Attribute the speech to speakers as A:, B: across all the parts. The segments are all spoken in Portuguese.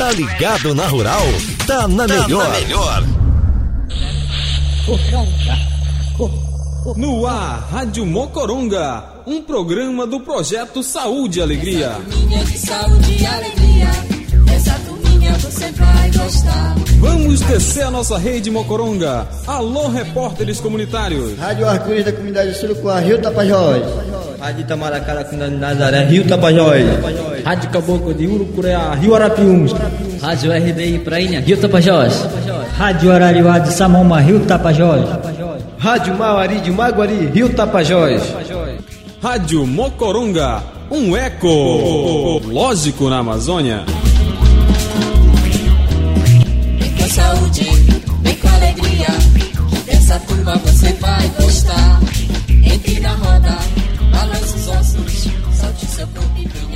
A: Tá ligado na Rural? Tá na tá melhor. Na melhor.
B: No ar, Rádio Mocoronga, um programa do projeto Saúde e Alegria.
C: De saúde e alegria, essa turminha você vai gostar.
B: Vamos descer a nossa rede Mocoronga. Alô, repórteres comunitários.
D: Rádio Arco-Íris da comunidade Surucuá, Rio Tapajós.
E: Rádio Itamaracá da comunidade Nazaré, Rio Tapajós.
F: Rádio Caboclo de Urucureá, Rio Arapiuns.
G: Rádio RDI Prainha, Rio Tapajós.
H: Rádio Arariuá de Samoma, Rio Tapajós.
I: Rádio Mauari de Maguari, Rio Tapajós.
B: Rádio Mocoronga, um eco lógico na Amazônia.
C: Vem com saúde, vem com alegria, dessa turma você vai gostar. Entre na roda, balance os ossos, solte seu corpo e venha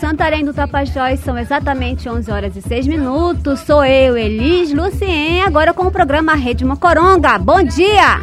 J: Santarém do Tapajós são exatamente 11 horas e 6 minutos. Sou eu, Elis Lucien, agora com o programa Rede Mocoronga. Bom dia!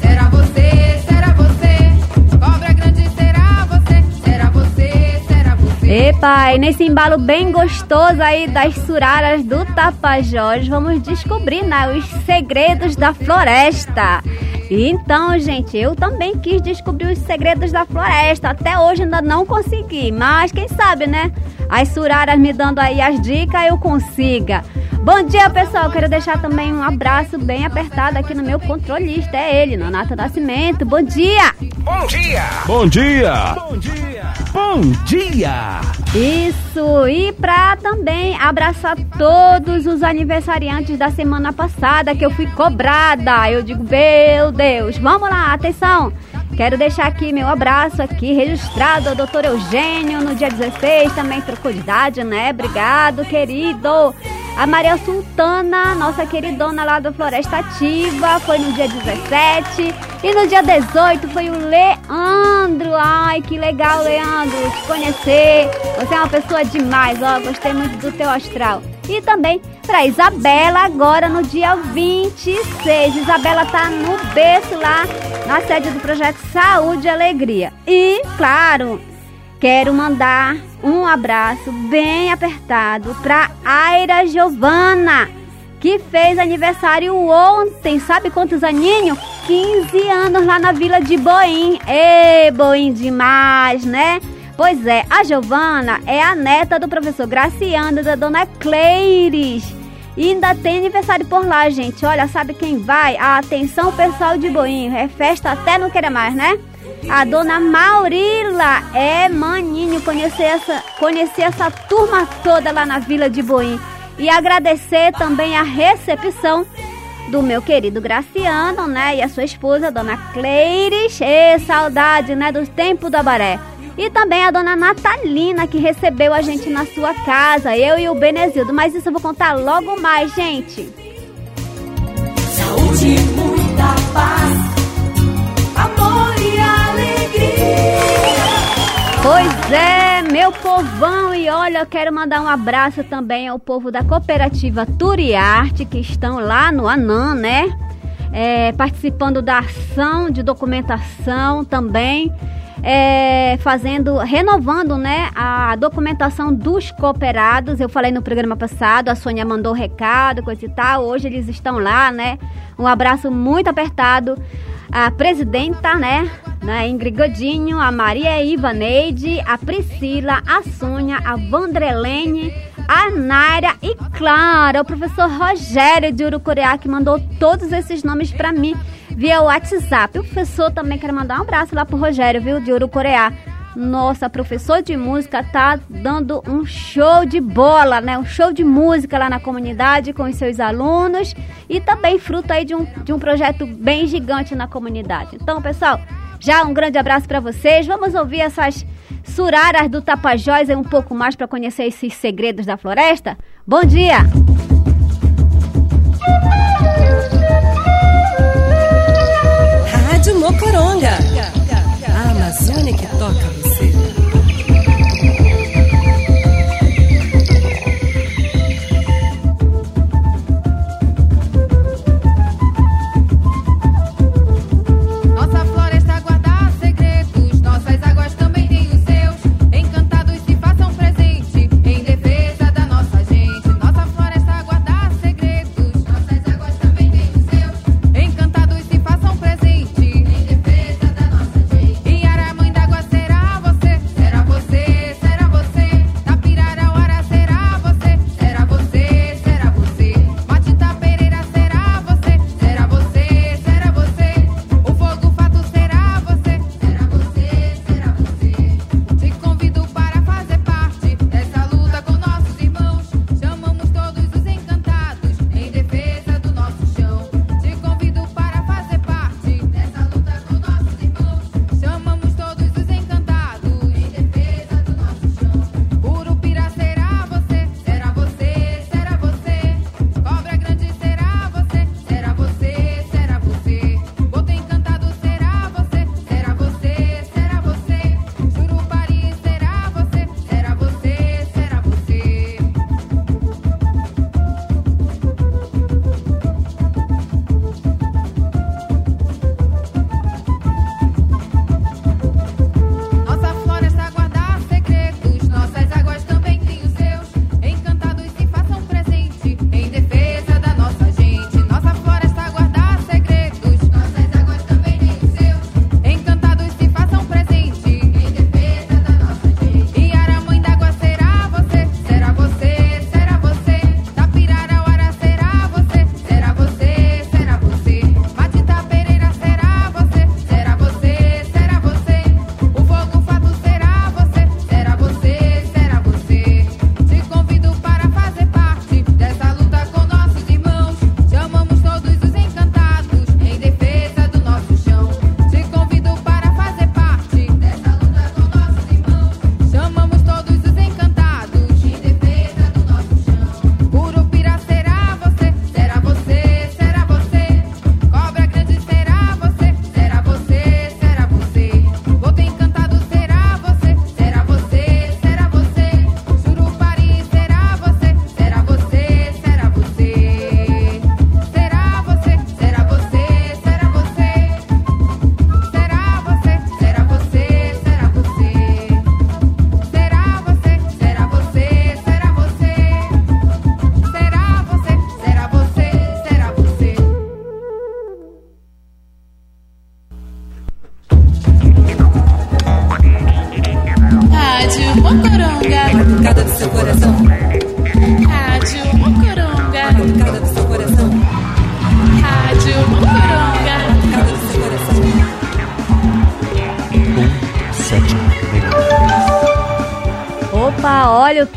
J: Será você, será você, cobra grande será você, será você, será você. Epa, e nesse embalo bem gostoso aí das suraras do Tapajós, vamos descobrir né, os segredos da floresta. Então, gente, eu também quis descobrir os segredos da floresta. Até hoje ainda não consegui, mas quem sabe, né? As suraras me dando aí as dicas, eu consiga. Bom dia, pessoal. Quero deixar também um abraço bem apertado aqui no meu controlista. É ele, Nonato Nascimento. Bom dia!
A: Bom dia!
B: Bom dia! Bom dia! Bom dia!
J: Isso! E pra também abraçar todos os aniversariantes da semana passada que eu fui cobrada. Eu digo, meu Deus, vamos lá, atenção! Quero deixar aqui meu abraço aqui registrado ao doutor Eugênio no dia 16, também trocou de idade, né? Obrigado, querido! A Maria Sultana, nossa queridona lá do Floresta Ativa, foi no dia 17. E no dia 18 foi o Leandro. Ai, que legal, Leandro, te conhecer. Você é uma pessoa demais, ó. Gostei muito do teu astral. E também para Isabela, agora no dia 26. Isabela tá no berço lá na sede do projeto Saúde e Alegria. E, claro, Quero mandar um abraço bem apertado para Aira Giovana, que fez aniversário ontem. Sabe quantos aninhos? 15 anos lá na vila de Boim. Ê, Boim demais, né? Pois é, a Giovana é a neta do professor Graciano da dona Cleires. E ainda tem aniversário por lá, gente. Olha, sabe quem vai? A atenção pessoal de Boim. É festa até não querer mais, né? A dona Maurila é maninho conhecer essa, conhecer essa turma toda lá na Vila de Boim. E agradecer também a recepção do meu querido Graciano, né? E a sua esposa, dona Cleires. E saudade, né? Do tempo da Baré. E também a dona Natalina, que recebeu a gente na sua casa, eu e o Benezildo. Mas isso eu vou contar logo mais, gente.
C: Saúde, muita paz, amor e
J: Pois é, meu povão, e olha, eu quero mandar um abraço também ao povo da cooperativa Turiarte, que estão lá no Anã, né? É, participando da ação de documentação também, é, fazendo, renovando, né, a documentação dos cooperados. Eu falei no programa passado, a Sônia mandou recado, coisa e tal. Hoje eles estão lá, né? Um abraço muito apertado à presidenta, né, né? Ingrid Godinho, a Maria Ivaneide, a Priscila, a Sônia, a Vandrelene, a Naira e, claro, o professor Rogério de Urucureá que mandou todos esses nomes para mim via WhatsApp. O professor também quer mandar um abraço lá pro Rogério, viu, de Urucureá. Nossa, professor de música tá dando um show de bola, né? Um show de música lá na comunidade com os seus alunos e também fruto aí de um, de um projeto bem gigante na comunidade. Então, pessoal, já um grande abraço para vocês. Vamos ouvir essas suraras do Tapajós um pouco mais para conhecer esses segredos da floresta? Bom dia!
K: Rádio Mocoronga. A Amazônia que toca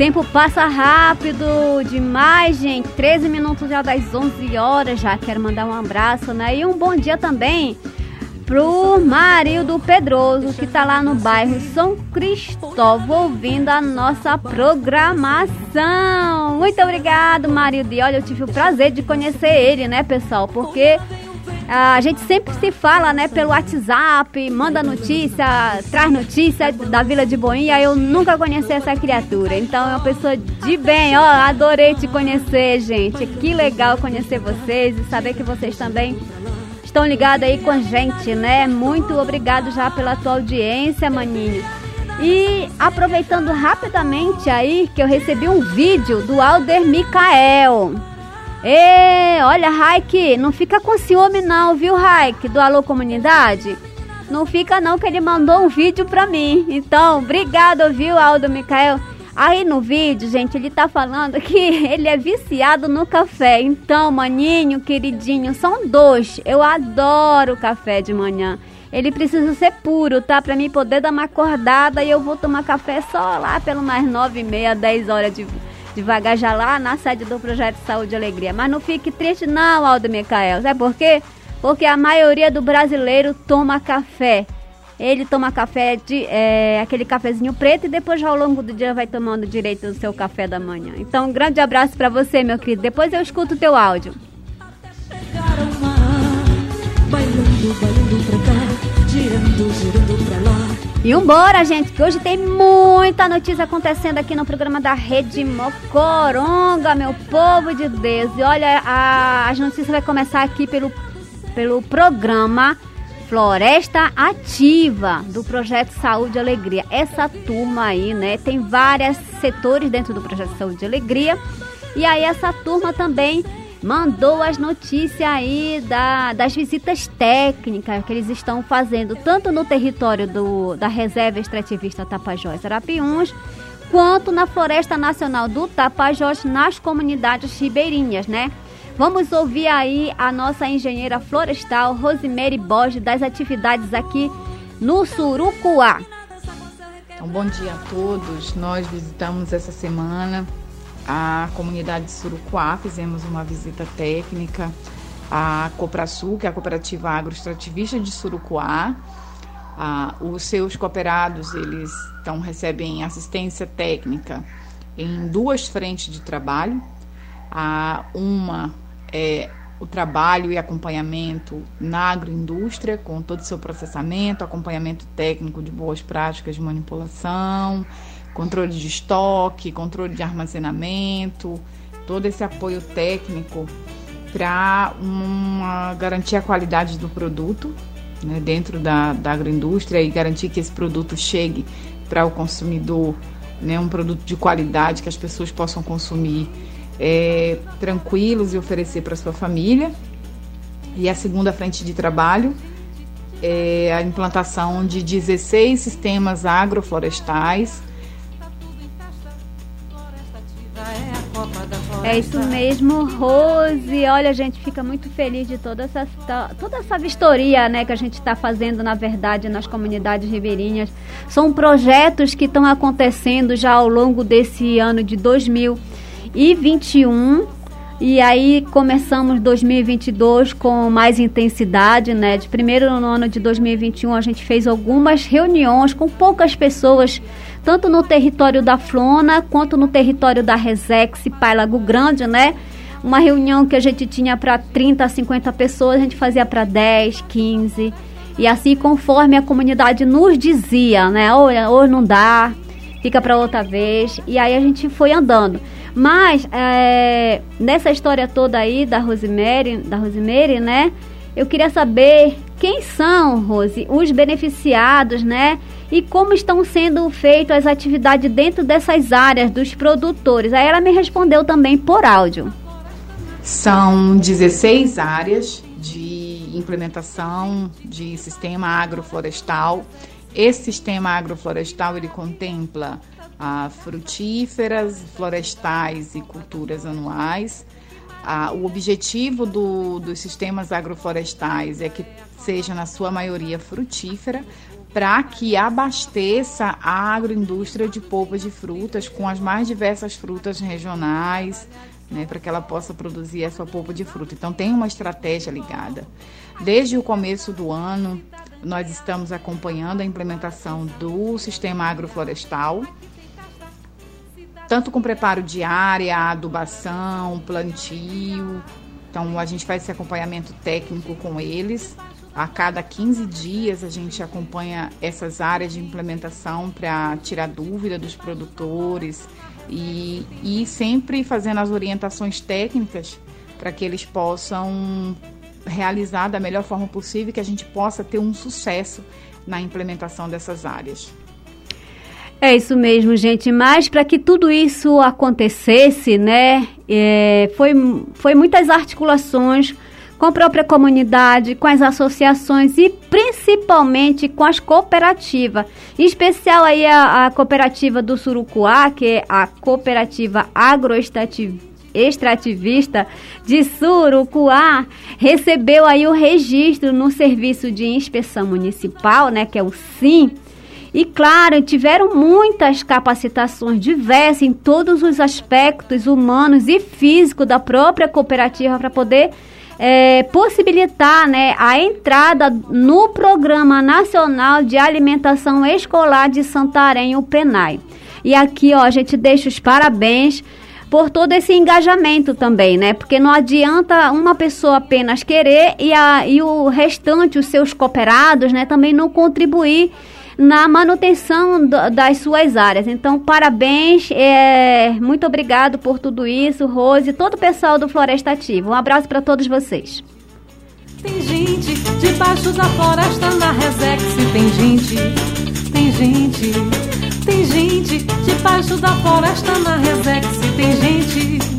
J: tempo passa rápido demais, gente. 13 minutos já das 11 horas. Já quero mandar um abraço, né? E um bom dia também pro Marildo Pedroso, que tá lá no bairro São Cristóvão, ouvindo a nossa programação. Muito obrigado, Marildo. E olha, eu tive o prazer de conhecer ele, né, pessoal? Porque a gente sempre se fala, né, pelo WhatsApp, manda notícia, traz notícia da Vila de Boinha. Eu nunca conheci essa criatura. Então é uma pessoa de bem, ó. Adorei te conhecer, gente. Que legal conhecer vocês e saber que vocês também estão ligados aí com a gente, né? Muito obrigado já pela tua audiência, maninho. E aproveitando rapidamente aí que eu recebi um vídeo do Alder Micael. Ê, olha, Raik, não fica com ciúme não, viu, Raik, do Alô Comunidade? Não fica não que ele mandou um vídeo pra mim. Então, obrigado, viu, Aldo Micael? Aí no vídeo, gente, ele tá falando que ele é viciado no café. Então, maninho, queridinho, são dois. Eu adoro café de manhã. Ele precisa ser puro, tá? Pra mim poder dar uma acordada e eu vou tomar café só lá pelo mais nove e meia, dez horas de, devagar já lá na sede do Projeto Saúde e Alegria. Mas não fique triste não, Aldo Micael. Sabe por quê? Porque a maioria do brasileiro toma café. Ele toma café de é, aquele cafezinho preto e depois ao longo do dia vai tomando direito do seu café da manhã. Então, um grande abraço para você, meu querido. Depois eu escuto o teu áudio.
C: Bailando, bailando pra cá,
J: E vambora, gente, que hoje tem muita notícia acontecendo aqui no programa da Rede Mocoronga, meu povo de Deus. E olha, a, as notícias vai começar aqui pelo, pelo programa Floresta Ativa do Projeto Saúde e Alegria. Essa turma aí, né, tem vários setores dentro do Projeto Saúde e Alegria. E aí essa turma também mandou as notícias aí da, das visitas técnicas que eles estão fazendo, tanto no território do, da Reserva Extrativista Tapajós Arapiuns, quanto na Floresta Nacional do Tapajós, nas comunidades ribeirinhas, né? Vamos ouvir aí a nossa engenheira florestal, Rosemary Borges, das atividades aqui no Surucuá.
L: Então, bom dia a todos. Nós visitamos essa semana a comunidade de Surucuá, fizemos uma visita técnica à Coprasul, que é a cooperativa agroextrativista de Surucuá. Os seus cooperados eles então recebem assistência técnica em duas frentes de trabalho. Ah, uma é o trabalho e acompanhamento na agroindústria, com todo o seu processamento, acompanhamento técnico de boas práticas de manipulação, controle de estoque, controle de armazenamento, todo esse apoio técnico para garantir a qualidade do produto né, dentro da, da agroindústria e garantir que esse produto chegue para o consumidor, né, um produto de qualidade que as pessoas possam consumir é, tranquilos e oferecer para sua família. E a segunda frente de trabalho é a implantação de 16 sistemas agroflorestais.
J: É isso mesmo, Rose. Olha, a gente fica muito feliz de toda essa, toda essa vistoria né, que a gente está fazendo, na verdade, nas comunidades ribeirinhas. São projetos que estão acontecendo já ao longo desse ano de 2000 e 21. E aí começamos 2022 com mais intensidade, né? De primeiro no ano de 2021 a gente fez algumas reuniões com poucas pessoas, tanto no território da Flona quanto no território da Resex, Pai Lago Grande, né? Uma reunião que a gente tinha para 30, 50 pessoas, a gente fazia para 10, 15. E assim conforme a comunidade nos dizia, né? Ou, ou não dá, fica para outra vez. E aí a gente foi andando. Mas é, nessa história toda aí da Rosemary, da Rosemary, né? Eu queria saber quem são, Rose, os beneficiados, né? E como estão sendo feitas as atividades dentro dessas áreas dos produtores. Aí ela me respondeu também por áudio.
L: São 16 áreas de implementação de sistema agroflorestal. Esse sistema agroflorestal ele contempla ah, frutíferas, florestais e culturas anuais. Ah, o objetivo do, dos sistemas agroflorestais é que seja, na sua maioria, frutífera, para que abasteça a agroindústria de polpa de frutas com as mais diversas frutas regionais, né, para que ela possa produzir a sua polpa de fruta. Então, tem uma estratégia ligada. Desde o começo do ano, nós estamos acompanhando a implementação do sistema agroflorestal tanto com preparo de área, adubação, plantio. Então a gente faz esse acompanhamento técnico com eles. A cada 15 dias a gente acompanha essas áreas de implementação para tirar dúvida dos produtores e, e sempre fazendo as orientações técnicas para que eles possam realizar da melhor forma possível que a gente possa ter um sucesso na implementação dessas áreas.
J: É isso mesmo, gente. Mas para que tudo isso acontecesse, né, é, foi, foi muitas articulações com a própria comunidade, com as associações e principalmente com as cooperativas. Em especial aí a, a cooperativa do Surucuá, que é a cooperativa agroextrativista de Surucuá, recebeu aí o registro no Serviço de Inspeção Municipal, né, que é o SIM, e claro, tiveram muitas capacitações diversas em todos os aspectos humanos e físicos da própria cooperativa para poder é, possibilitar né, a entrada no Programa Nacional de Alimentação Escolar de Santarém, o PENAI. E aqui ó, a gente deixa os parabéns por todo esse engajamento também, né? Porque não adianta uma pessoa apenas querer e, a, e o restante, os seus cooperados, né, também não contribuir na manutenção do, das suas áreas. Então, parabéns, é, muito obrigado por tudo isso, Rose e todo o pessoal do Floresta Ativa. Um abraço para todos vocês.
M: Tem gente debaixo da floresta na Resex, tem gente, tem gente, tem gente debaixo da floresta na Resex, tem gente.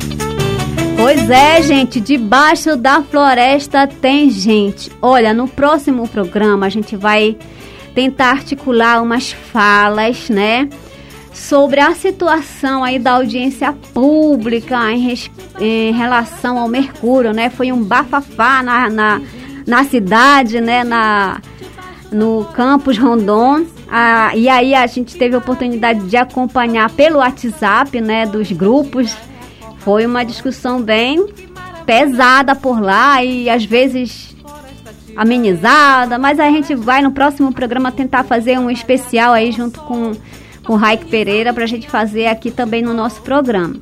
J: Pois é, gente, debaixo da floresta tem gente. Olha, no próximo programa a gente vai tentar articular umas falas, né? Sobre a situação aí da audiência pública em, res, em relação ao Mercúrio, né? Foi um bafafá na, na, na cidade, né? Na, no campus Rondon. Ah, e aí a gente teve a oportunidade de acompanhar pelo WhatsApp, né? Dos grupos. Foi uma discussão bem pesada por lá e às vezes amenizada, mas a gente vai no próximo programa tentar fazer um especial aí junto com, com o Raik Pereira para a gente fazer aqui também no nosso programa.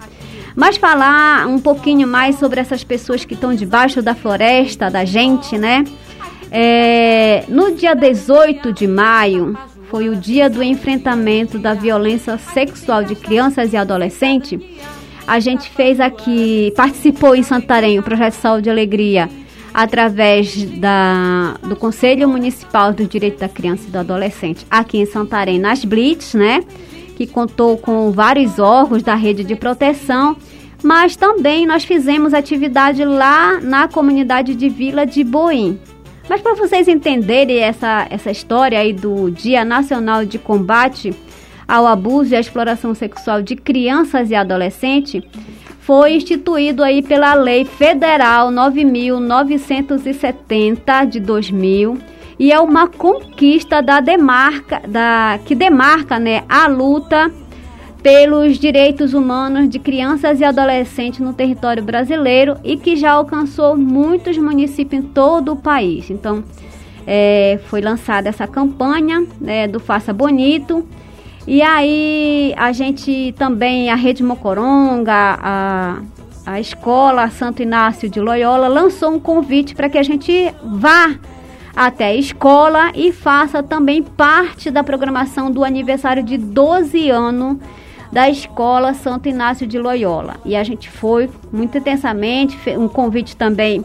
J: Mas falar um pouquinho mais sobre essas pessoas que estão debaixo da floresta da gente, né? É, no dia 18 de maio foi o dia do enfrentamento da violência sexual de crianças e adolescentes. A gente fez aqui, participou em Santarém, o Projeto Saúde e Alegria, através da, do Conselho Municipal do Direito da Criança e do Adolescente aqui em Santarém, nas Blitz, né? Que contou com vários órgãos da rede de proteção, mas também nós fizemos atividade lá na comunidade de Vila de Boim. Mas para vocês entenderem essa, essa história aí do Dia Nacional de Combate ao Abuso e à Exploração Sexual de Crianças e Adolescentes, foi instituído aí pela Lei Federal 9970 de 2000 e é uma conquista da demarca da que demarca, né, a luta pelos direitos humanos de crianças e adolescentes no território brasileiro e que já alcançou muitos municípios em todo o país. Então, é, foi lançada essa campanha né, do Faça Bonito e aí a gente também, a Rede Mocoronga, a, a Escola Santo Inácio de Loyola lançou um convite para que a gente vá até a escola e faça também parte da programação do aniversário de 12 anos da Escola Santo Inácio de Loyola. E a gente foi muito intensamente, um convite também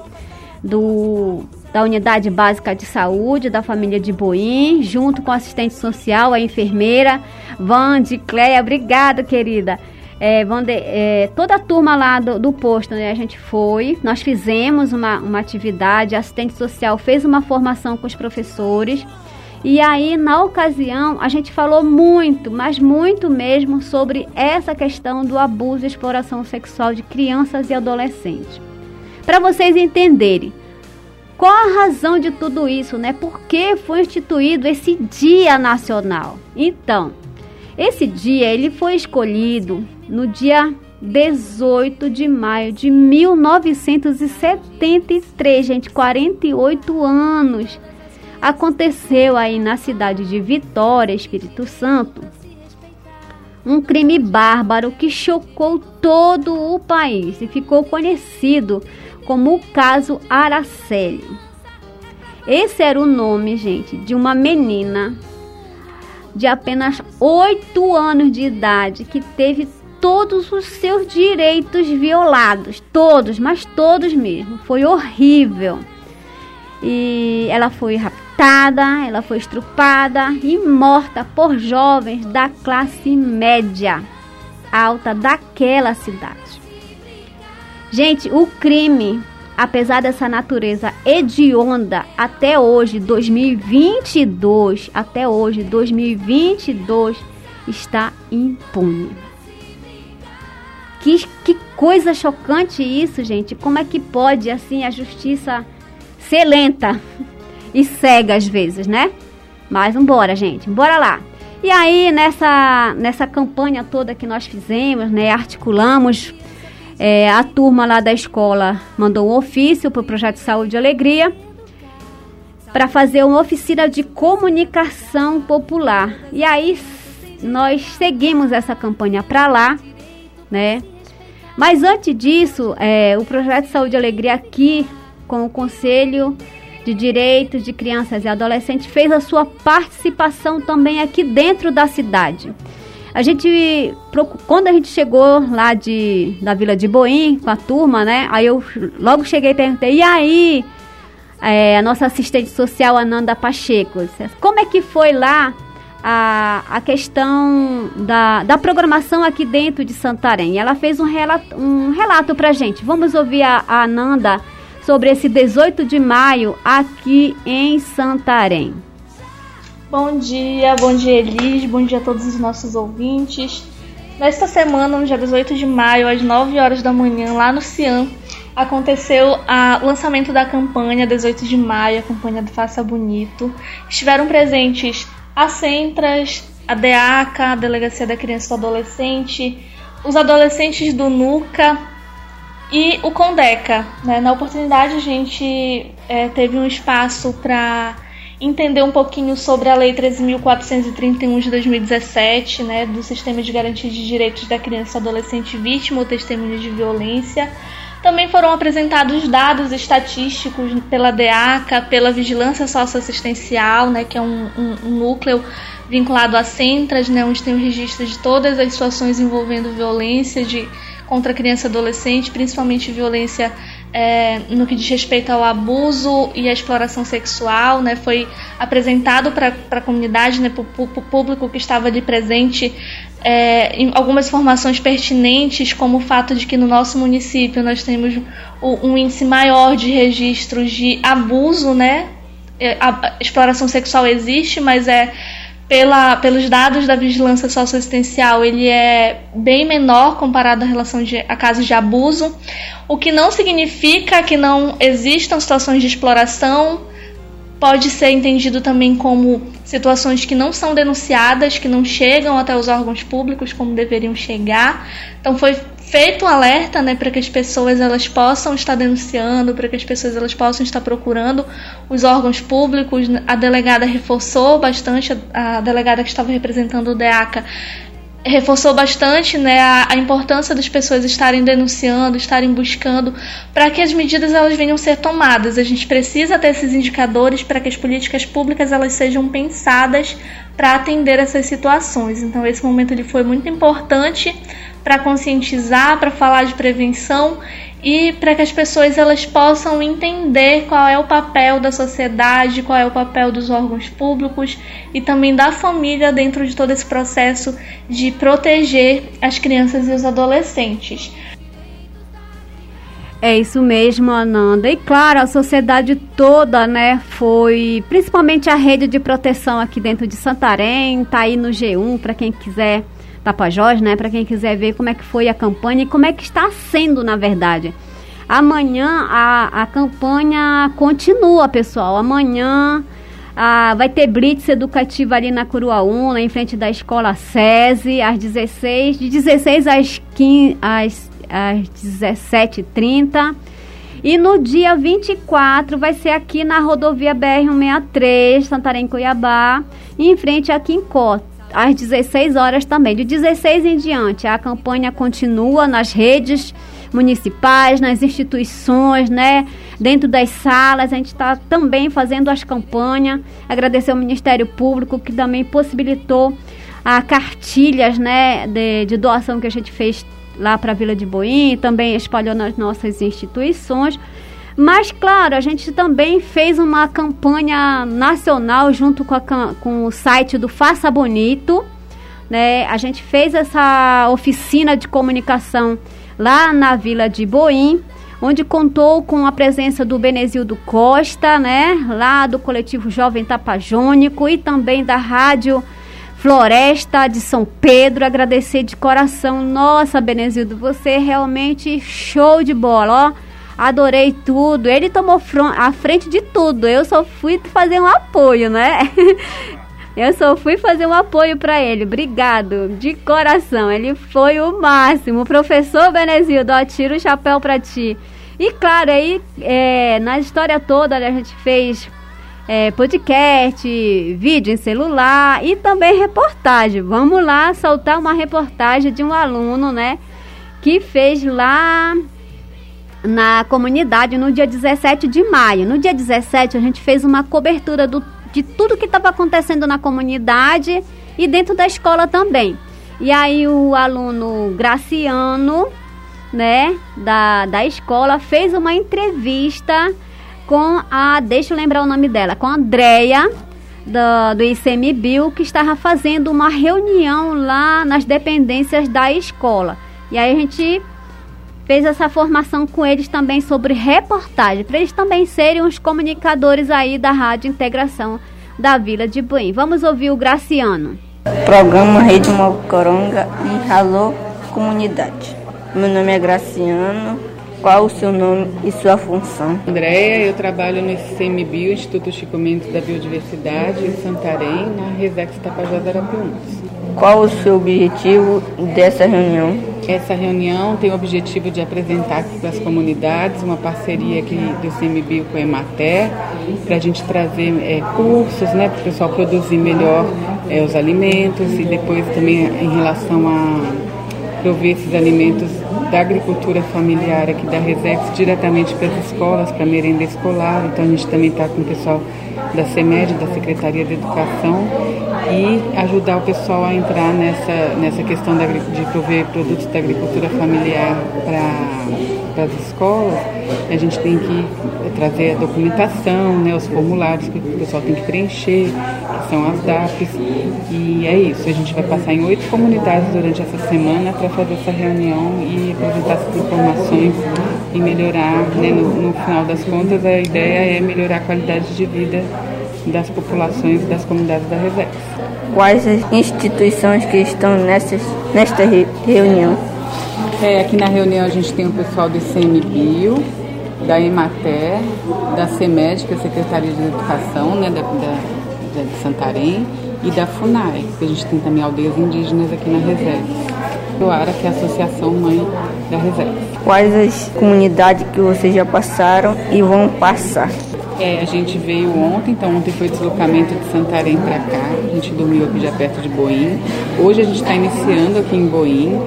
J: do da Unidade Básica de Saúde da família de Boim, junto com a assistente social, a enfermeira Vande, Cleia, obrigada, querida. É, Vande, é, toda a turma lá do, do posto, né, a gente foi, nós fizemos uma, uma atividade, a assistente social fez uma formação com os professores, e aí, na ocasião, a gente falou muito, mas muito mesmo, sobre essa questão do abuso e exploração sexual de crianças e adolescentes. Para vocês entenderem, qual a razão de tudo isso, né? Por que foi instituído esse Dia Nacional? Então, esse dia ele foi escolhido no dia 18 de maio de 1973, gente, 48 anos. Aconteceu aí na cidade de Vitória, Espírito Santo, um crime bárbaro que chocou todo o país e ficou conhecido como o caso Araceli. Esse era o nome, gente, de uma menina de apenas 8 anos de idade que teve todos os seus direitos violados, todos, mas todos mesmo. Foi horrível. E ela foi raptada, ela foi estrupada e morta por jovens da classe média alta daquela cidade. Gente, o crime apesar dessa natureza hedionda, até hoje, 2022, até hoje, 2022, está impune. Que, que coisa chocante isso, gente. Como é que pode, assim, a justiça ser lenta e cega às vezes, né? Mas vambora, gente, bora lá. E aí, nessa, nessa campanha toda que nós fizemos, né, articulamos, é, a turma lá da escola mandou um ofício para o Projeto Saúde e Alegria para fazer uma oficina de comunicação popular. E aí, nós seguimos essa campanha para lá, né? Mas antes disso, é, o Projeto Saúde e Alegria aqui, com o Conselho de Direitos de Crianças e Adolescentes, fez a sua participação também aqui dentro da cidade. A gente, quando a gente chegou lá de, da Vila de Boim, com a turma, né? Aí eu logo cheguei e perguntei, e aí, é, a nossa assistente social, Ananda Pacheco, como é que foi lá a, a questão da, da programação aqui dentro de Santarém. Ela fez um relato, um relato pra gente. Vamos ouvir a, a Ananda sobre esse 18 de maio aqui em Santarém.
N: Bom dia, bom dia Elis, bom dia a todos os nossos ouvintes. Nesta semana, no dia 18 de maio, às 9 horas da manhã, lá no Cian, aconteceu o lançamento da campanha 18 de maio, a campanha do Faça Bonito. Estiveram presentes a Centras, a DEACA, a Delegacia da Criança e do Adolescente, os adolescentes do NUCA e o Condeca. Né? Na oportunidade, a gente é, teve um espaço para entender um pouquinho sobre a Lei 13.431 de 2017, né, do Sistema de Garantia de Direitos da Criança e Adolescente Vítima ou Testemunha de Violência. Também foram apresentados dados estatísticos pela DEACA, pela Vigilância Socioassistencial, né, que é um, um, um núcleo vinculado a Centras, né, onde tem o registro de todas as situações envolvendo violência de, contra criança e adolescente, principalmente violência é, no que diz respeito ao abuso e à exploração sexual, né, foi apresentado para a comunidade, né, para o público que estava ali presente, é, algumas informações pertinentes, como o fato de que no nosso município nós temos um índice maior de registros de abuso, né? É, a exploração sexual existe, mas é pela, pelos dados da vigilância socioassistencial, ele é bem menor comparado à relação de, a casos de abuso, o que não significa que não existam situações de exploração, pode ser entendido também como situações que não são denunciadas, que não chegam até os órgãos públicos como deveriam chegar. Então foi feito um alerta, né, para que as pessoas elas possam estar denunciando, para que as pessoas elas possam estar procurando os órgãos públicos. A delegada reforçou bastante, a delegada que estava representando o DEACA reforçou bastante né, a, a, importância das pessoas estarem denunciando, estarem buscando, para que as medidas elas venham ser tomadas. A gente precisa ter esses indicadores para que as políticas públicas elas sejam pensadas para atender essas situações. Então esse momento ele foi muito importante para conscientizar, para falar de prevenção e para que as pessoas elas possam entender qual é o papel da sociedade, qual é o papel dos órgãos públicos e também da família dentro de todo esse processo de proteger as crianças e os adolescentes.
J: É isso mesmo, Ananda. E claro, a sociedade toda, né, foi, principalmente a rede de proteção aqui dentro de Santarém, tá aí no G1 para quem quiser Tapajós, né? Para quem quiser ver como é que foi a campanha e como é que está sendo, na verdade. Amanhã a, a campanha continua, pessoal. Amanhã ah, vai ter blitz educativa ali na Curuaúna, em frente da escola SESI, às 16, de 16 às, 15, às, às 17h30. E no dia 24 vai ser aqui na rodovia BR-163, Santarém, Cuiabá, em frente a Quincó às 16 horas também. De 16 em diante, a campanha continua nas redes municipais, nas instituições, né? Dentro das salas, a gente está também fazendo as campanhas. Agradecer ao Ministério Público que também possibilitou a cartilhas, né, de, de doação que a gente fez lá para a Vila de Boim, também espalhou nas nossas instituições. Mas, claro, a gente também fez uma campanha nacional junto com, a, com o site do Faça Bonito. Né? A gente fez essa oficina de comunicação lá na Vila de Boim, onde contou com a presença do Benezildo Costa, né, lá do coletivo Jovem Tapajônico e também da Rádio Floresta de São Pedro. Agradecer de coração. Nossa, Benezildo, você é realmente show de bola, ó. Adorei tudo. Ele tomou a frente de tudo. Eu só fui fazer um apoio, né? Eu só fui fazer um apoio para ele. Obrigado, de coração. Ele foi o máximo. Professor Benezildo, ó, tira o chapéu para ti. E claro, aí é, na história toda a gente fez é, podcast, vídeo em celular e também reportagem. Vamos lá soltar uma reportagem de um aluno, né? Que fez lá na comunidade no dia 17 de maio. No dia 17 a gente fez uma cobertura do de tudo que estava acontecendo na comunidade e dentro da escola também. E aí o aluno Graciano, né, da, da escola, fez uma entrevista com a, deixa eu lembrar o nome dela, com a Andrea, do, do ICMBio, que estava fazendo uma reunião lá nas dependências da escola. E aí a gente fez essa formação com eles também sobre reportagem, para eles também serem os comunicadores aí da Rádio Integração da Vila de Buim. Vamos ouvir o Graciano.
O: Programa Rede Mocoronga e Alô Comunidade. Meu nome é Graciano. Qual o seu nome e sua função?
P: Andréia, eu trabalho no ICMBio, Instituto Chico Mendes da Biodiversidade, em Santarém, na Resex Tapajós Arapiuns.
O: Qual o seu objetivo dessa reunião?
P: Essa reunião tem o objetivo de apresentar para as comunidades uma parceria aqui do CMBio com a Emater, para a gente trazer é, cursos, né, para o pessoal produzir melhor é, os alimentos e depois também em relação a prover esses alimentos da agricultura familiar aqui da Resex diretamente para as escolas, para a merenda escolar. Então a gente também está com o pessoal da CEMED, da Secretaria de Educação, e ajudar o pessoal a entrar nessa, nessa questão da, de prover produtos da agricultura familiar para as escolas. A gente tem que trazer a documentação, né, os formulários que o pessoal tem que preencher, que são as DAPs. E é isso, a gente vai passar em oito comunidades durante essa semana para fazer essa reunião e apresentar essas informações e melhorar, né, no, no final das contas, a ideia é melhorar a qualidade de vida das populações das comunidades da Revex.
O: Quais as instituições que estão nessas, nesta reunião?
P: É, aqui na reunião a gente tem o pessoal do ICMBio, da Emater, da CEMED, que é a Secretaria de Educação né, da, da, de Santarém, e da FUNAI, que a gente tem também aldeias indígenas aqui na Reserva. O ARA, que é a Associação Mãe da Reserva.
O: Quais as comunidades que vocês já passaram e vão passar?
P: É, a gente veio ontem, então ontem foi deslocamento de Santarém para cá, a gente dormiu aqui já perto de Boim. Hoje a gente está iniciando aqui em Boim,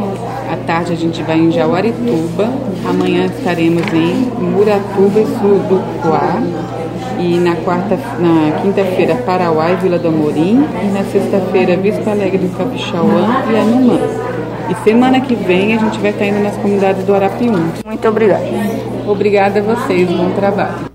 P: à tarde a gente vai em Jauarituba, amanhã estaremos em Muratuba e Surucuá, e na quarta, na quinta-feira Parauá e Vila do Amorim, e na sexta-feira Vista Alegre do Capixauã e Anumã. E semana que vem a gente vai estar indo nas comunidades do Arapiuns.
O: Muito obrigada.
P: Obrigada a vocês, bom trabalho.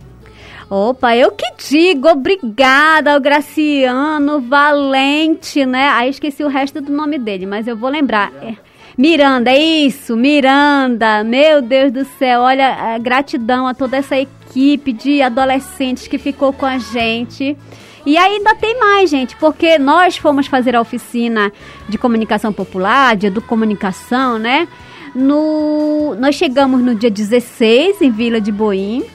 J: Opa, eu que digo, obrigada ao Graciano Valente, né? Aí esqueci o resto do nome dele, mas eu vou lembrar. É Miranda, é isso, Miranda, meu Deus do céu, olha, gratidão a toda essa equipe de adolescentes que ficou com a gente. E ainda tem mais, gente, porque nós fomos fazer a oficina de comunicação popular, de educomunicação, né? No, nós chegamos no dia 16 em Vila de Boim,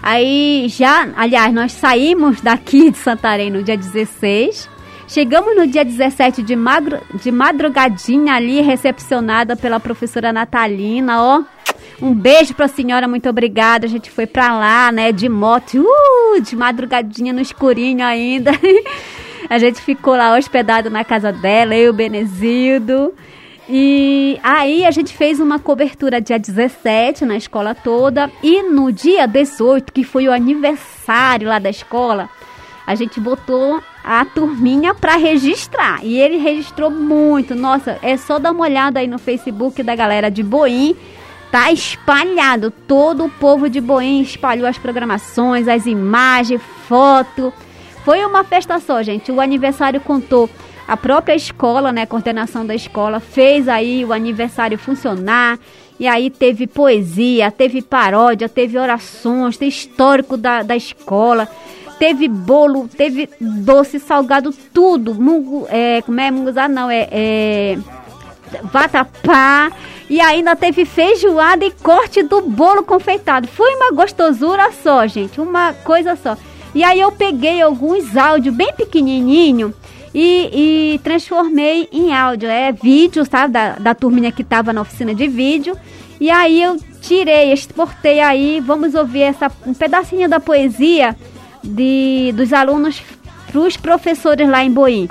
J: Aí já, aliás, nós saímos daqui de Santarém no dia 16. Chegamos no dia 17 de, magro, de madrugadinha ali, recepcionada pela professora Natalina, ó. Um beijo pra senhora, muito obrigada. A gente foi pra lá, né, de moto, uh, de madrugadinha no escurinho ainda. a gente ficou lá hospedado na casa dela, eu, Benezildo. E aí a gente fez uma cobertura dia 17 na escola toda e no dia 18, que foi o aniversário lá da escola, a gente botou a turminha para registrar. E ele registrou muito. Nossa, é só dar uma olhada aí no Facebook da galera de Boim. Tá espalhado. Todo o povo de Boim espalhou as programações, as imagens, foto. Foi uma festa só, gente. O aniversário contou a própria escola, né, a coordenação da escola, fez aí o aniversário funcionar E aí teve poesia, teve paródia, teve orações, teve histórico da, da escola, teve bolo, teve doce, salgado, tudo. Mungo, é, como é munguzá? Não, é, é vatapá. E ainda teve feijoada e corte do bolo confeitado. Foi uma gostosura só, gente, uma coisa só. E aí eu peguei alguns áudios bem pequenininho e, e transformei em áudio. É vídeo, sabe? Da, da turminha que estava na oficina de vídeo. E aí eu tirei, exportei aí. Vamos ouvir essa, um pedacinho da poesia de, dos alunos para os professores lá em Boim.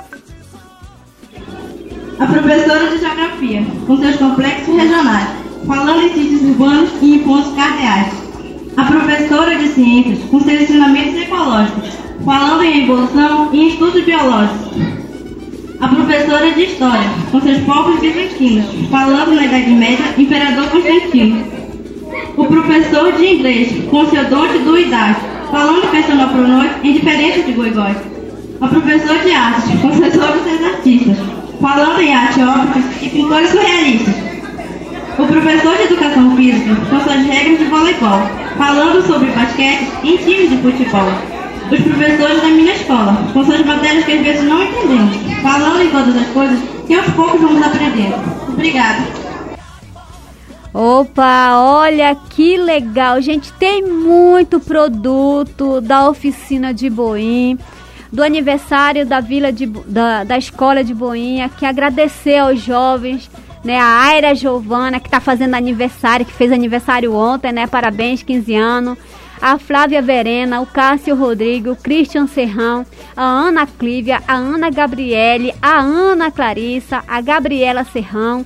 Q: A professora de Geografia, com seus complexos regionais, falando em sítios urbanos e em pontos cardeais. A professora de Ciências, com seus ensinamentos ecológicos, falando em evolução e estudos biológicos. A professora de História, com seus povos bizantinos, falando na Idade Média, Imperador Constantino. O professor de Inglês, com seu dom de duidade, falando pensando a pronoite em diferença de goigóis. A professora de com seus seus artistas, falando em arte óptica e pintores surrealistas. O professor de Educação Física, com suas regras de voleibol, falando sobre basquete e times de futebol os professores da minha escola, com suas matérias que às vezes não entendemos, falando em todas as coisas que aos poucos vamos aprendendo. Obrigada.
J: Opa, olha que legal, gente. Tem muito produto da oficina de Boim, do aniversário da vila de, da, da escola de Boinha, que agradecer aos jovens, né? A Aira Giovana, que está fazendo aniversário, que fez aniversário ontem, né? Parabéns, 15 anos a Flávia Verena, o Cássio Rodrigo, o Christian Serrão, a Ana Clívia, a Ana Gabriele, a Ana Clarissa, a Gabriela Serrão,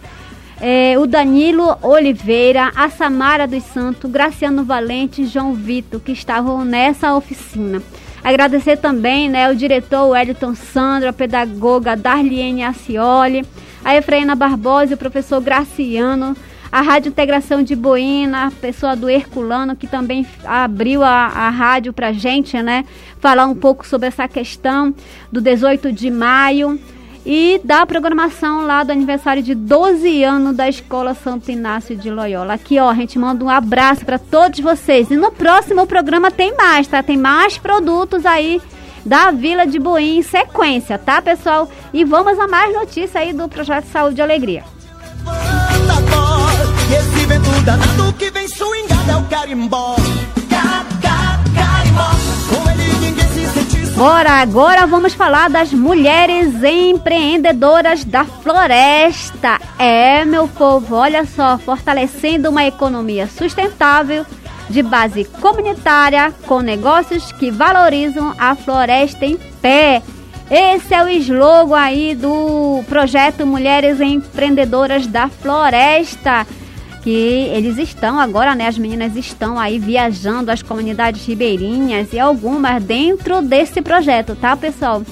J: é, o Danilo Oliveira, a Samara dos Santos, Graciano Valente e João Vitor, que estavam nessa oficina. Agradecer também né, o diretor Wellington Sandro, a pedagoga Darliene Acioli, a Efraína Barbosa e o professor Graciano a Rádio Integração de Boina, a pessoa do Herculano, que também abriu a, a rádio para gente, né? Falar um pouco sobre essa questão do 18 de maio e da programação lá do aniversário de 12 anos da Escola Santo Inácio de Loyola. Aqui, ó, a gente manda um abraço para todos vocês. E no próximo programa tem mais, tá? Tem mais produtos aí da Vila de Boim em sequência, tá, pessoal? E vamos a mais notícias aí do Projeto Saúde e Alegria. Esse vento danado que vem swingado é o carimbó. carimbó. Bora, agora vamos falar das mulheres empreendedoras da floresta. É, meu povo, olha só, fortalecendo uma economia sustentável de base comunitária com negócios que valorizam a floresta em pé. Esse é o slogan aí do projeto Mulheres Empreendedoras da Floresta que eles estão agora, né? As meninas estão aí viajando as comunidades ribeirinhas e algumas dentro desse projeto, tá, pessoal?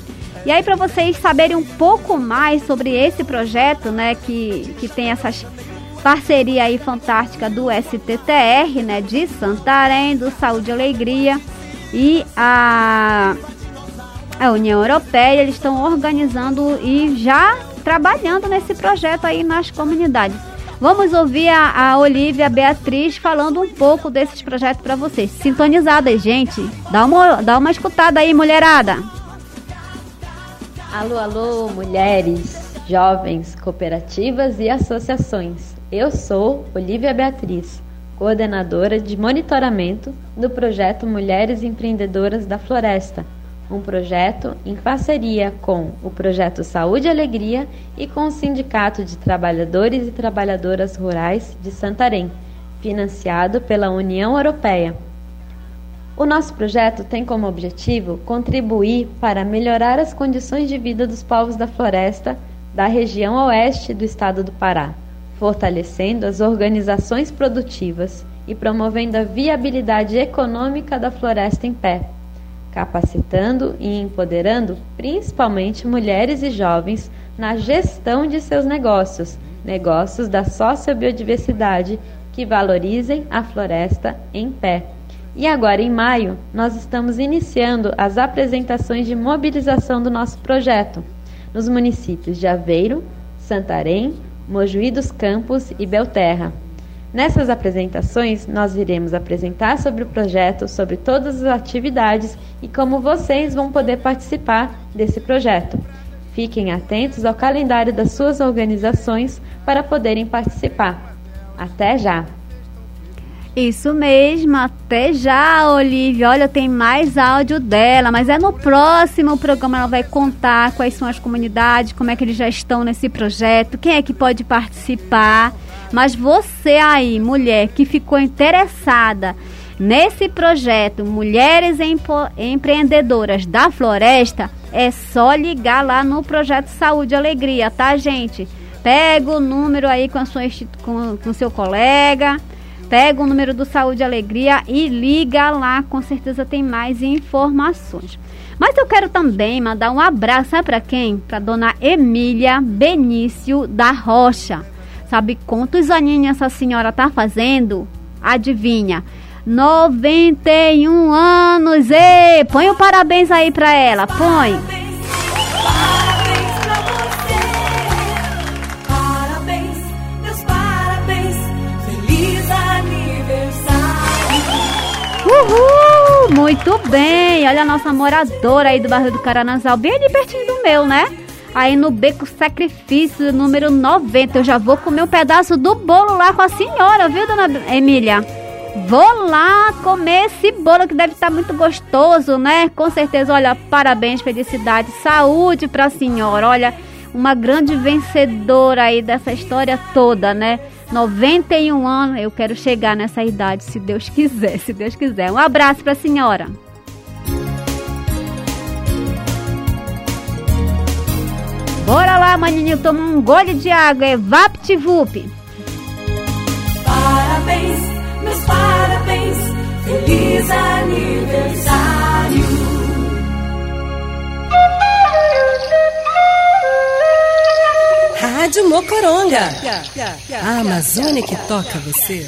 J: E aí para vocês saberem um pouco mais sobre esse projeto, né, que, que tem essas parceria aí fantástica do STTR, né, de Santarém, do Saúde e Alegria e a a União Europeia, eles estão organizando e já trabalhando nesse projeto aí nas comunidades. Vamos ouvir a, a Olivia Beatriz falando um pouco desses projetos para vocês. Sintonizadas, gente. Dá uma, dá uma escutada aí, mulherada.
R: Alô, alô, mulheres, jovens, cooperativas e associações. Eu sou Olivia Beatriz, coordenadora de monitoramento do projeto Mulheres Empreendedoras da Floresta um projeto em parceria com o Projeto Saúde e Alegria e com o Sindicato de Trabalhadores e Trabalhadoras Rurais de Santarém, financiado pela União Europeia. O nosso projeto tem como objetivo contribuir para melhorar as condições de vida dos povos da floresta da região oeste do estado do Pará, fortalecendo as organizações produtivas e promovendo a viabilidade econômica da floresta em pé capacitando e empoderando principalmente mulheres e jovens na gestão de seus negócios, negócios da sociobiodiversidade que valorizem a floresta em pé. E agora, em maio, nós estamos iniciando as apresentações de mobilização do nosso projeto nos municípios de Aveiro, Santarém, Mojuí dos Campos e Belterra. Nessas apresentações, nós iremos apresentar sobre o projeto, sobre todas as atividades e como vocês vão poder participar desse projeto. Fiquem atentos ao calendário das suas organizações para poderem participar. Até já!
J: Isso mesmo, até já, Olivia. Olha, tem mais áudio dela, mas é no próximo programa ela vai contar quais são as comunidades, como é que eles já estão nesse projeto, quem é que pode participar. Mas você aí, mulher, que ficou interessada nesse projeto Mulheres Empreendedoras da Floresta, é só ligar lá no projeto Saúde e Alegria, tá, gente? Pega o número aí com, a sua, com, com seu colega, pega o número do Saúde e Alegria e liga lá, com certeza tem mais informações. Mas eu quero também mandar um abraço, para quem? Para dona Emília Benício da Rocha. Sabe quantos aninhos essa senhora tá fazendo? Adivinha? 91 anos! E põe o um parabéns aí pra ela, põe!
C: Parabéns pra você! Parabéns, meus parabéns! Feliz aniversário!
J: Uhul! Muito bem! Olha a nossa moradora aí do bairro do Caranazal, bem ali pertinho do meu, né? Aí no Beco Sacrifício, número 90. Eu já vou comer um pedaço do bolo lá com a senhora, viu, dona Emília? Vou lá comer esse bolo que deve estar muito gostoso, né? Com certeza, olha, parabéns, felicidade, saúde para a senhora. Olha, uma grande vencedora aí dessa história toda, né? 91 anos, eu quero chegar nessa idade, se Deus quiser, se Deus quiser. Um abraço para a senhora. Bora lá, maninho, toma um gole de água, é vapt-vup.
C: Parabéns, meus parabéns, feliz aniversário.
K: Rádio Mocoronga, a Amazônia que toca você.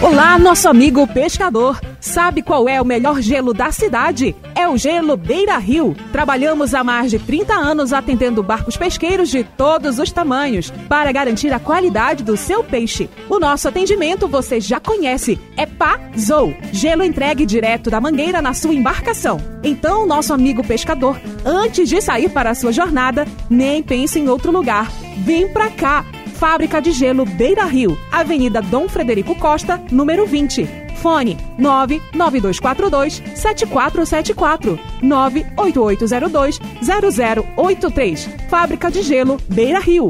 S: Olá, nosso amigo pescador. Sabe qual é o melhor gelo da cidade? É o Gelo Beira Rio. Trabalhamos há mais de 30 anos atendendo barcos pesqueiros de todos os tamanhos para garantir a qualidade do seu peixe. O nosso atendimento você já conhece, é Pazou. Gelo entregue direto da mangueira na sua embarcação. Então, nosso amigo pescador, antes de sair para a sua jornada, nem pense em outro lugar. Vem pra cá. Fábrica de Gelo Beira Rio, Avenida Dom Frederico Costa, número 20. Fone 99242 7474 98802 0083. Fábrica de Gelo Beira Rio.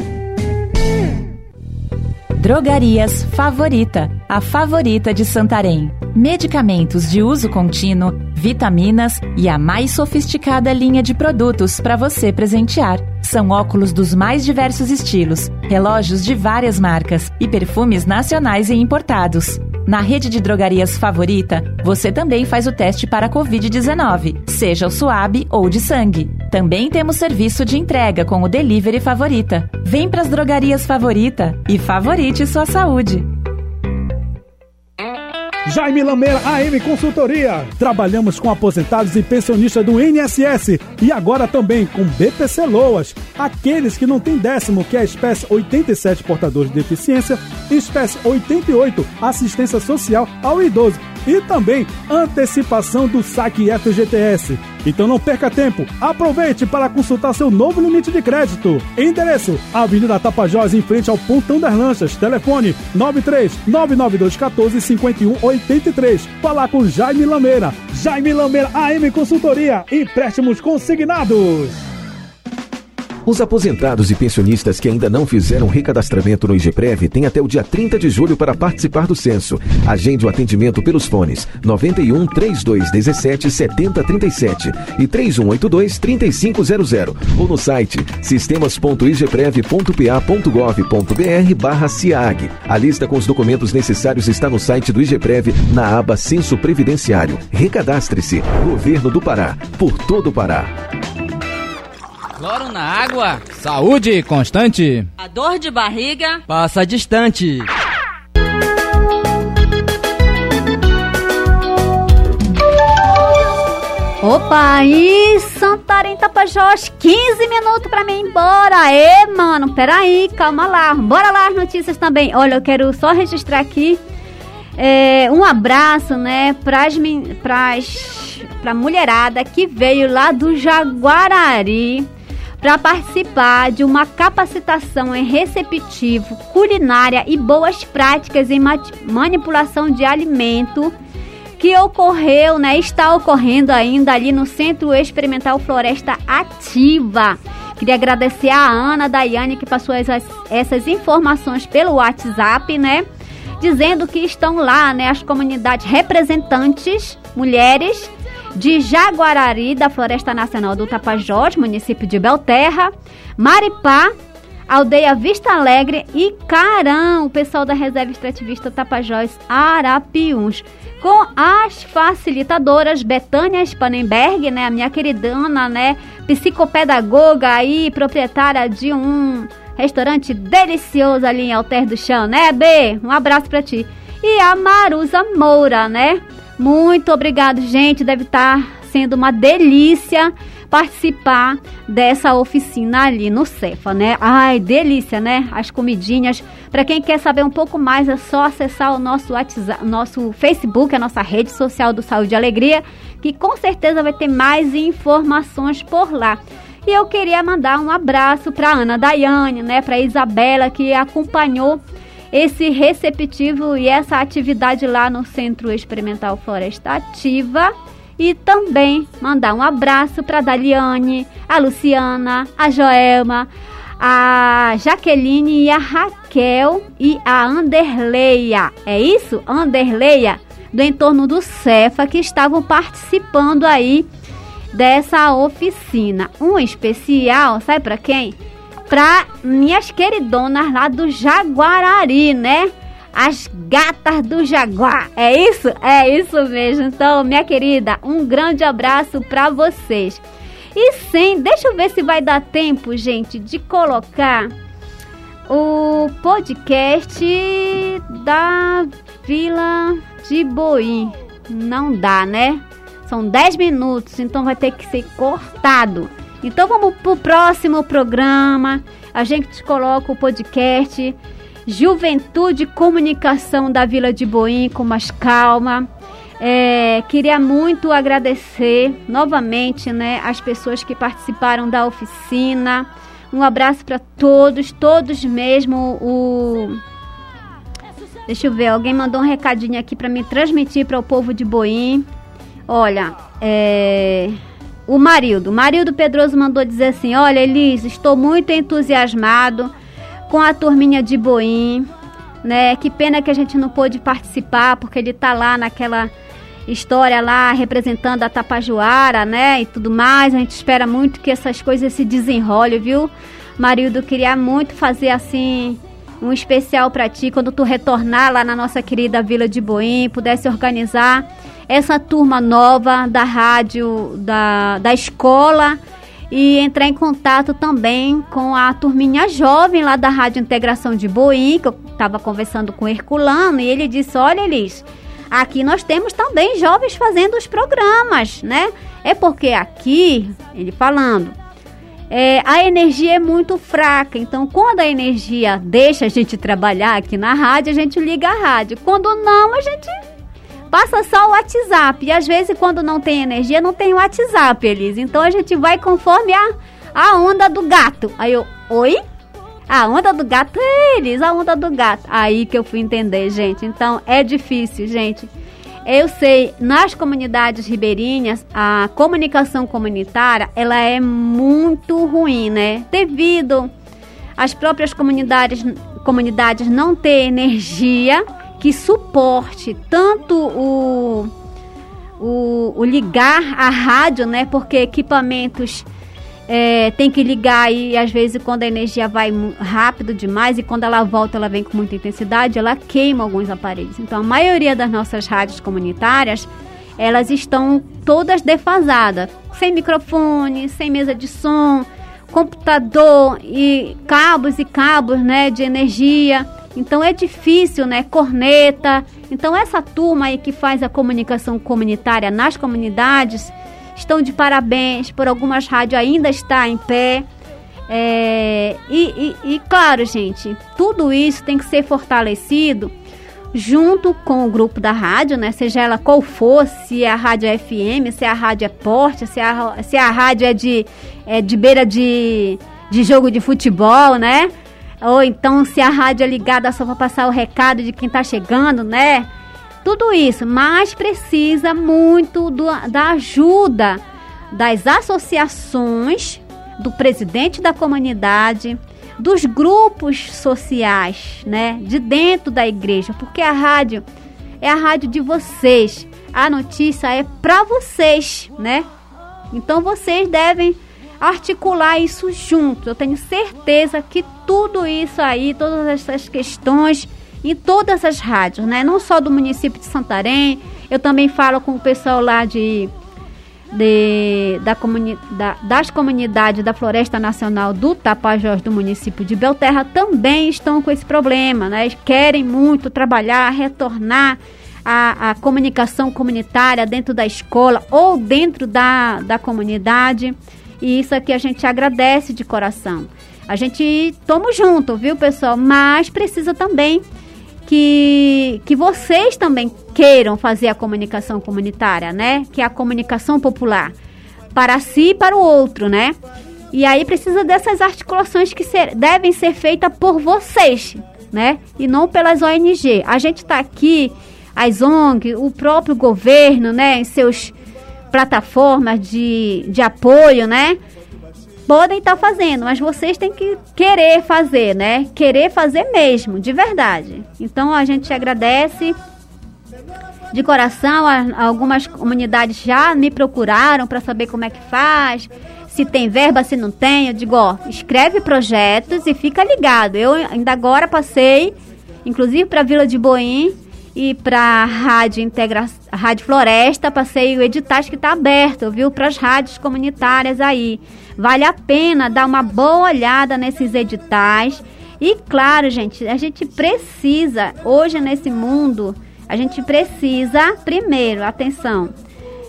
T: Drogarias Favorita, a favorita de Santarém. Medicamentos de uso contínuo, vitaminas e a mais sofisticada linha de produtos para você presentear. São óculos dos mais diversos estilos, relógios de várias marcas e perfumes nacionais e importados. Na rede de drogarias favorita, você também faz o teste para Covid-19, seja o suave ou de sangue. Também temos serviço de entrega com o Delivery Favorita. Vem para as drogarias favorita e favorite sua saúde.
U: Jaime Lameira AM Consultoria. Trabalhamos com aposentados e pensionistas do INSS e agora também com BPC Loas. Aqueles que não têm décimo, que é a espécie 87 portadores de deficiência, e espécie 88 assistência social ao idoso e também antecipação do saque FGTS. Então não perca tempo, aproveite para consultar seu novo limite de crédito. Endereço: Avenida Tapajós, em frente ao Pontão das Lanchas. Telefone 93 992 14 51 83. Falar com Jaime Lameira. Jaime Lameira AM Consultoria. Empréstimos consignados.
A: Os aposentados e pensionistas que ainda não fizeram recadastramento no IGPREV têm até o dia 30 de julho para participar do censo. Agende o atendimento pelos fones 91 3217 7037 e 3182 3500 ou no site sistemas.igprev.pa.gov.br barra CIAG. A lista com os documentos necessários está no site do IGPREV na aba Censo Previdenciário. Recadastre-se. Governo do Pará. Por todo o Pará.
V: Cloro na água, saúde constante.
W: A dor de barriga
V: passa distante.
J: Opa, isso Santarém, Tapajós, 15 minutos pra mim ir embora. Ê, mano, peraí, calma lá. Bora lá as notícias também. Olha, eu quero só registrar aqui é, um abraço, né, pras, pras, pra mulherada que veio lá do Jaguarari para participar de uma capacitação em receptivo, culinária e boas práticas em ma- manipulação de alimento que ocorreu, né, está ocorrendo ainda ali no Centro Experimental Floresta Ativa. Queria agradecer a Ana Daiane que passou essas, essas informações pelo WhatsApp, né? Dizendo que estão lá, né, as comunidades representantes, mulheres de Jaguarari, da Floresta Nacional do Tapajós, município de Belterra, Maripá, Aldeia Vista Alegre e Carão, o pessoal da Reserva Extrativista Tapajós Arapiuns, com as facilitadoras Betânia Spanenberg, né, a minha queridana, né, psicopedagoga aí, proprietária de um restaurante delicioso ali em Alter do Chão, né, B? Um abraço pra ti. E a Marusa Moura, né? Muito obrigado, gente. Deve estar sendo uma delícia participar dessa oficina ali no Cefa, né? Ai, delícia, né? As comidinhas. Para quem quer saber um pouco mais, é só acessar o nosso WhatsApp, nosso Facebook, a nossa rede social do Saúde e Alegria, que com certeza vai ter mais informações por lá. E eu queria mandar um abraço para Ana Daiane, né, para Isabela que acompanhou esse receptivo e essa atividade lá no Centro Experimental Floresta Ativa. E também mandar um abraço para a Daliane, a Luciana, a Joelma, a Jaqueline e a Raquel e a Anderleia. É isso? Anderleia, do entorno do Cefa, que estavam participando aí dessa oficina. Um especial, sabe para quem? Para minhas queridonas lá do Jaguarari, né? As gatas do Jaguar. É isso? É isso mesmo. Então, minha querida, um grande abraço para vocês. E sem, deixa eu ver se vai dar tempo, gente, de colocar o podcast da Vila de Boim. Não dá, né? São 10 minutos, então vai ter que ser cortado. Então vamos pro próximo programa. A gente coloca o podcast Juventude Comunicação da Vila de Boim com mais calma. É, queria muito agradecer novamente né, as pessoas que participaram da oficina. Um abraço para todos, todos mesmo. O... Deixa eu ver, alguém mandou um recadinho aqui para me transmitir para o povo de Boim. Olha, é... o Marildo. Marildo Pedroso mandou dizer assim: Olha, Elis, estou muito entusiasmado com a turminha de Boim. Né? Que pena que a gente não pôde participar, porque ele tá lá naquela história lá representando a Tapajoara, né? E tudo mais. A gente espera muito que essas coisas se desenrolem, viu? Marildo, queria muito fazer assim um especial para ti quando tu retornar lá na nossa querida Vila de Boim, pudesse organizar essa turma nova da rádio, da, da escola e entrar em contato também com a turminha jovem lá da Rádio Integração de Boim, que eu estava conversando com o Herculano, e ele disse, olha Elis, aqui nós temos também jovens fazendo os programas, né? É porque aqui, ele falando, é, a energia é muito fraca. Então, quando a energia deixa a gente trabalhar aqui na rádio, a gente liga a rádio. Quando não, a gente passa só o WhatsApp. E às vezes, quando não tem energia, não tem WhatsApp, Elise. Então, a gente vai conforme a, a onda do gato. Aí eu, oi? A onda do gato é eles, a onda do gato. Aí que eu fui entender, gente. Então, é difícil, gente. Eu sei, nas comunidades ribeirinhas, a comunicação comunitária, ela é muito ruim, né? Devido às próprias comunidades, comunidades não ter energia que suporte tanto o, o, o ligar a rádio, né? Porque equipamentos é, tem que ligar e às vezes quando a energia vai rápido demais e quando ela volta ela vem com muita intensidade, ela queima alguns aparelhos. Então a maioria das nossas rádios comunitárias elas estão todas defasadas, sem microfone, sem mesa de som, computador e cabos e cabos, né, de energia. Então é difícil, né, corneta. Então essa turma aí que faz a comunicação comunitária nas comunidades estão de parabéns, por algumas rádios ainda está em pé. É, e, e, e, claro, gente, tudo isso tem que ser fortalecido junto com o grupo da rádio, né? Seja ela qual for, se é a rádio é FM, se a rádio é porte, se a, se a rádio é de, é de beira de, de jogo de futebol, né? Ou então se a rádio é ligada só para passar o recado de quem está chegando, né? Tudo isso, mas precisa muito do, da ajuda das associações, do presidente da comunidade, dos grupos sociais, né, de dentro da igreja, porque a rádio é a rádio de vocês. A notícia é para vocês, né? Então vocês devem articular isso junto. Eu tenho certeza que tudo isso aí, todas essas questões em todas as rádios, né? Não só do município de Santarém, eu também falo com o pessoal lá de de, da comuni, da, das comunidades da Floresta Nacional do Tapajós do município de Belterra também estão com esse problema, né? Querem muito trabalhar, retornar a, a comunicação comunitária dentro da escola ou dentro da, da comunidade. E isso aqui a gente agradece de coração. A gente toma junto, viu, pessoal? Mas precisa também que, que vocês também queiram fazer a comunicação comunitária, né? Que é a comunicação popular para si e para o outro, né? E aí precisa dessas articulações que ser, devem ser feitas por vocês, né? E não pelas ONG. A gente está aqui, as ONG, o próprio governo, né? Em seus plataformas de, de apoio, né? podem estar tá fazendo, mas vocês têm que querer fazer, né? Querer fazer mesmo, de verdade. Então a gente agradece de coração. Algumas comunidades já me procuraram para saber como é que faz, se tem verba, se não tem. Eu digo, ó, escreve projetos e fica ligado. Eu ainda agora passei, inclusive para Vila de Boim e para a Rádio Integra Rádio Floresta, passei o editais que está aberto, viu, para as rádios comunitárias aí. Vale a pena dar uma boa olhada nesses editais. E claro, gente, a gente precisa, hoje nesse mundo, a gente precisa, primeiro, atenção,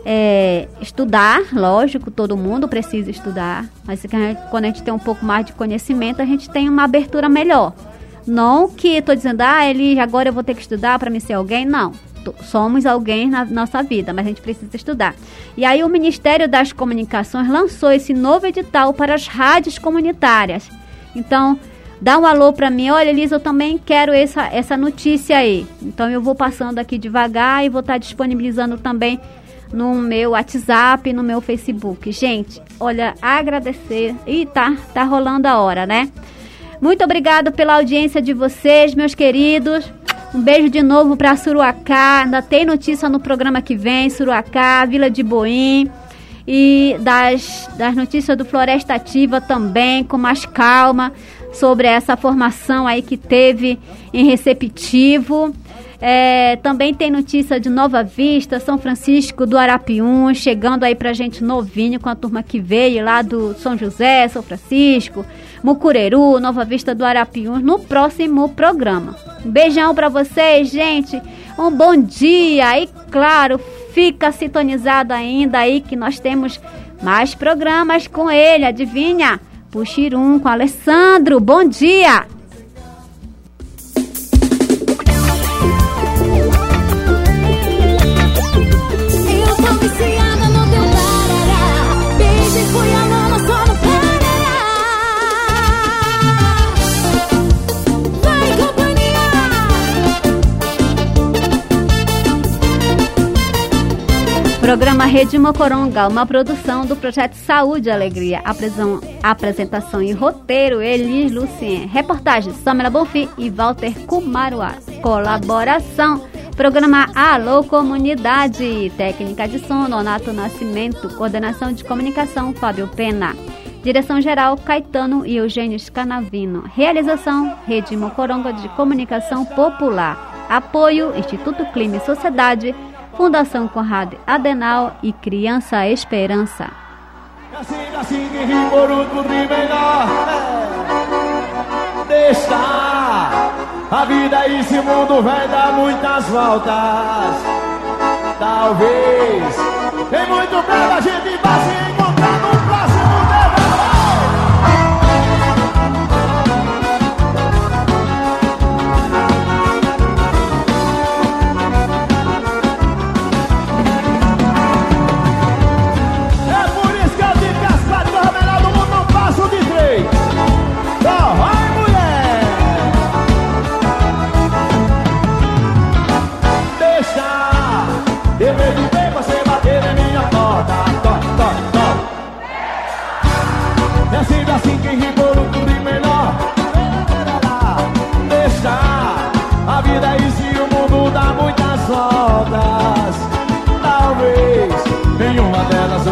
J: é, estudar, lógico, todo mundo precisa estudar, mas quando a gente tem um pouco mais de conhecimento, a gente tem uma abertura melhor. Não que estou dizendo, ah, ele agora eu vou ter que estudar para me ser alguém, não somos alguém na nossa vida, mas a gente precisa estudar. E aí o Ministério das Comunicações lançou esse novo edital para as rádios comunitárias. Então, dá um alô para mim. Olha, Elisa, eu também quero essa, essa notícia aí. Então, eu vou passando aqui devagar e vou estar tá disponibilizando também no meu WhatsApp, no meu Facebook. Gente, olha, agradecer. E tá, tá rolando a hora, né? Muito obrigado pela audiência de vocês, meus queridos. Um beijo de novo para Suruacá. Ainda tem notícia no programa que vem. Suruacá, Vila de Boim. E das, das notícias do Floresta Ativa também, com mais calma, sobre essa formação aí que teve em receptivo. É, também tem notícia de Nova Vista, São Francisco do Arapiún, chegando aí pra gente novinho com a turma que veio lá do São José, São Francisco, Mucureru, Nova Vista do Arapiún, no próximo programa. Um beijão para vocês, gente. Um bom dia e claro, fica sintonizado ainda aí que nós temos mais programas com ele, adivinha? Puxirum com Alessandro. Bom dia. Programa Rede Mocoronga, uma produção do projeto Saúde e Alegria. Apresentação e roteiro, Elis Lucien. Reportagem, Samela Bonfi e Walter Kumaruá. Colaboração, programa Alô Comunidade. Técnica de som, Donato Nascimento. Coordenação de comunicação, Fábio Pena. Direção-geral, Caetano e Eugênio Scanavino. Realização, Rede Mocoronga de Comunicação Popular. Apoio, Instituto Clima e Sociedade, Fundação Conrado Adenal e Criança Esperança.
X: A vida e esse mundo vai dar muitas voltas. Talvez Em muito breve a gente vai se encontrar no próximo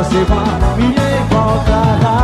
X: você vá me encontrar.